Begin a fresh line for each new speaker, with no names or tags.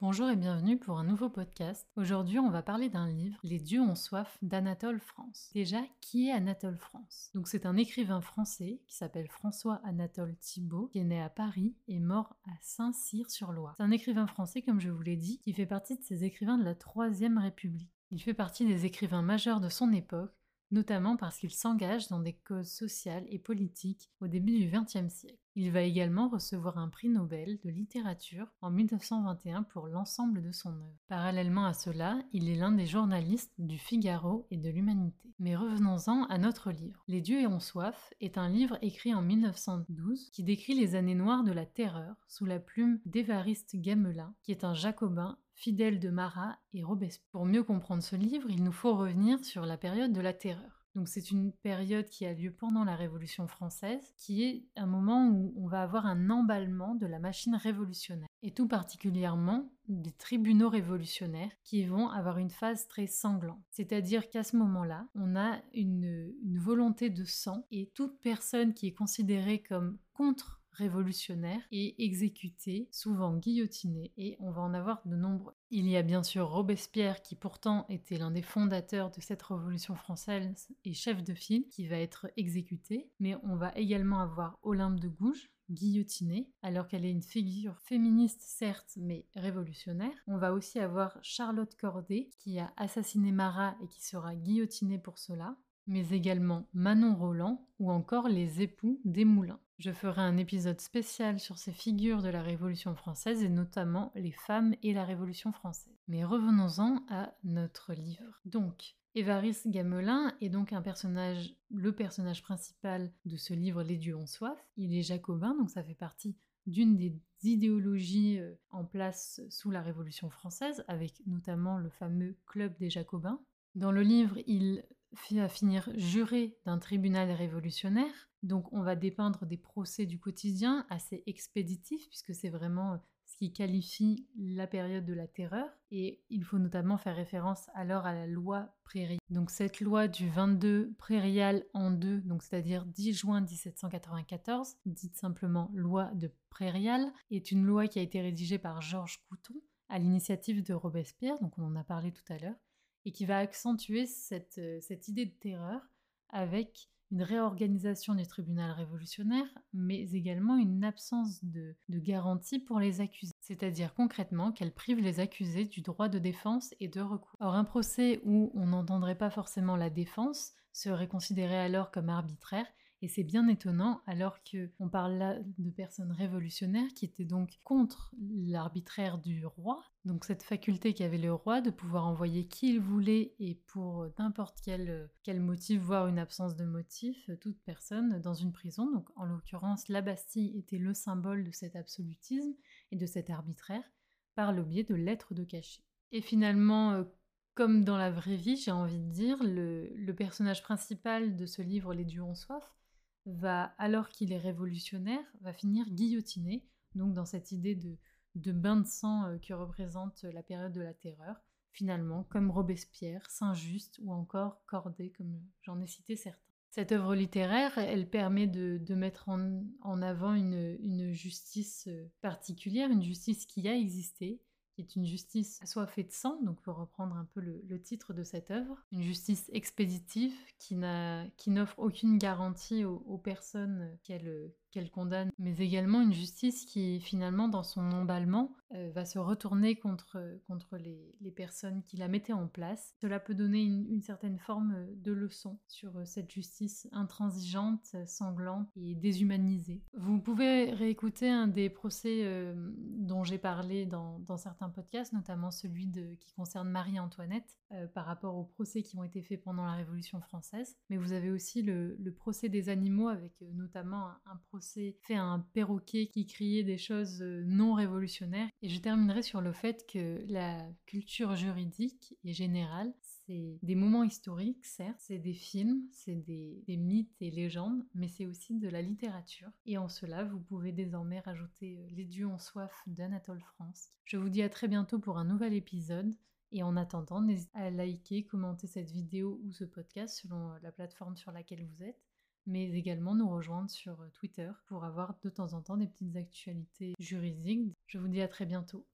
Bonjour et bienvenue pour un nouveau podcast. Aujourd'hui, on va parler d'un livre, Les dieux ont soif d'Anatole France. Déjà, qui est Anatole France? Donc, c'est un écrivain français qui s'appelle François Anatole Thibault, qui est né à Paris et mort à Saint-Cyr-sur-Loire. C'est un écrivain français, comme je vous l'ai dit, qui fait partie de ces écrivains de la Troisième République. Il fait partie des écrivains majeurs de son époque, notamment parce qu'il s'engage dans des causes sociales et politiques au début du XXe siècle. Il va également recevoir un prix Nobel de littérature en 1921 pour l'ensemble de son œuvre. Parallèlement à cela, il est l'un des journalistes du Figaro et de l'Humanité. Mais revenons-en à notre livre. Les dieux ont soif est un livre écrit en 1912 qui décrit les années noires de la terreur sous la plume d'Évariste Gamelin, qui est un jacobin fidèle de Marat et Robespierre. Pour mieux comprendre ce livre, il nous faut revenir sur la période de la terreur. Donc c'est une période qui a lieu pendant la Révolution française, qui est un moment où on va avoir un emballement de la machine révolutionnaire, et tout particulièrement des tribunaux révolutionnaires qui vont avoir une phase très sanglante. C'est-à-dire qu'à ce moment-là, on a une, volonté de sang, et toute personne qui est considérée comme contre révolutionnaire et exécuté, souvent guillotiné, et on va en avoir de nombreux. Il y a bien sûr Robespierre qui pourtant était l'un des fondateurs de cette révolution française et chef de file qui va être exécuté, mais on va également avoir Olympe de Gouges guillotinée, alors qu'elle est une figure féministe certes, mais révolutionnaire. On va aussi avoir Charlotte Corday, qui a assassiné Marat et qui sera guillotinée pour cela mais également Manon Roland ou encore les époux des Moulins. Je ferai un épisode spécial sur ces figures de la Révolution française et notamment les femmes et la Révolution française. Mais revenons-en à notre livre. Donc, Évariste Gamelin est donc un personnage, le personnage principal de ce livre Les dieux ont soif. Il est jacobin, donc ça fait partie d'une des idéologies euh, en place sous la Révolution française, avec notamment le fameux Club des Jacobins. Dans le livre, il à finir juré d'un tribunal révolutionnaire. Donc on va dépeindre des procès du quotidien assez expéditifs, puisque c'est vraiment euh, ce qui qualifie la période de la terreur. Et il faut notamment faire référence alors à la loi Prairie. Donc cette loi du 22 prairial en deux, donc c'est-à-dire 10 juin 1794, dite simplement loi de prairial, est une loi qui a été rédigée par Georges Couton à l'initiative de Robespierre, donc on en a parlé tout à l'heure, et qui va accentuer cette, euh, cette idée de terreur avec une réorganisation du tribunal révolutionnaire, mais également une absence de, de garantie pour les accusés, c'est-à-dire concrètement qu'elle prive les accusés du droit de défense et de recours. Or, un procès où on n'entendrait pas forcément la défense serait considéré alors comme arbitraire et c'est bien étonnant alors qu'on parle là de personnes révolutionnaires qui étaient donc contre l'arbitraire du roi, donc cette faculté qu'avait le roi de pouvoir envoyer qui il voulait et pour n'importe quel, quel motif, voire une absence de motif, toute personne dans une prison. Donc en l'occurrence, la Bastille était le symbole de cet absolutisme et de cet arbitraire par le biais de lettres de cachet. Et finalement, euh, comme dans la vraie vie, j'ai envie de dire, le, le, personnage principal de ce livre, Les dieux ont soif, va, alors qu'il est révolutionnaire, va finir guillotiné, donc dans cette idée de, bain de sang euh, qui représente la période de la terreur, finalement, comme Robespierre, Saint-Just ou encore Corday, comme j'en ai cité certains. Cette œuvre littéraire, elle permet de, mettre en, avant une, une, justice euh, particulière, une justice qui a existé, qui est une justice assoiffée de sang, donc pour reprendre un peu le, titre de cette œuvre, une justice expéditive qui n'offre aucune garantie aux, personnes qu'elle condamne, mais également une justice qui finalement dans son emballement euh, va se retourner contre, les, personnes qui la mettaient en place. Cela peut donner une, certaine forme de leçon sur euh, cette justice intransigeante, sanglante et déshumanisée. Vous pouvez réécouter un des procès euh, j'ai parlé dans, certains podcasts, notamment celui qui concerne Marie-Antoinette par rapport aux procès qui ont été faits pendant la Révolution française. Mais vous avez aussi le, procès des animaux avec notamment un, procès fait un perroquet qui criait des choses euh, non révolutionnaires. Et je terminerai sur le fait que la culture juridique est générale. C'est des moments historiques, certes, c'est des films, c'est des, mythes et légendes, mais c'est aussi de la littérature. Et en cela, vous pouvez désormais rajouter euh, Les dieux ont soif Je vous dis à très bientôt pour un nouvel épisode. Et en attendant, n'hésitez à liker, commenter cette vidéo ou ce podcast selon euh, la plateforme sur laquelle vous êtes mais également nous rejoindre sur euh, Twitter pour avoir de temps en temps des petites actualités juridiques. Je vous dis à très bientôt.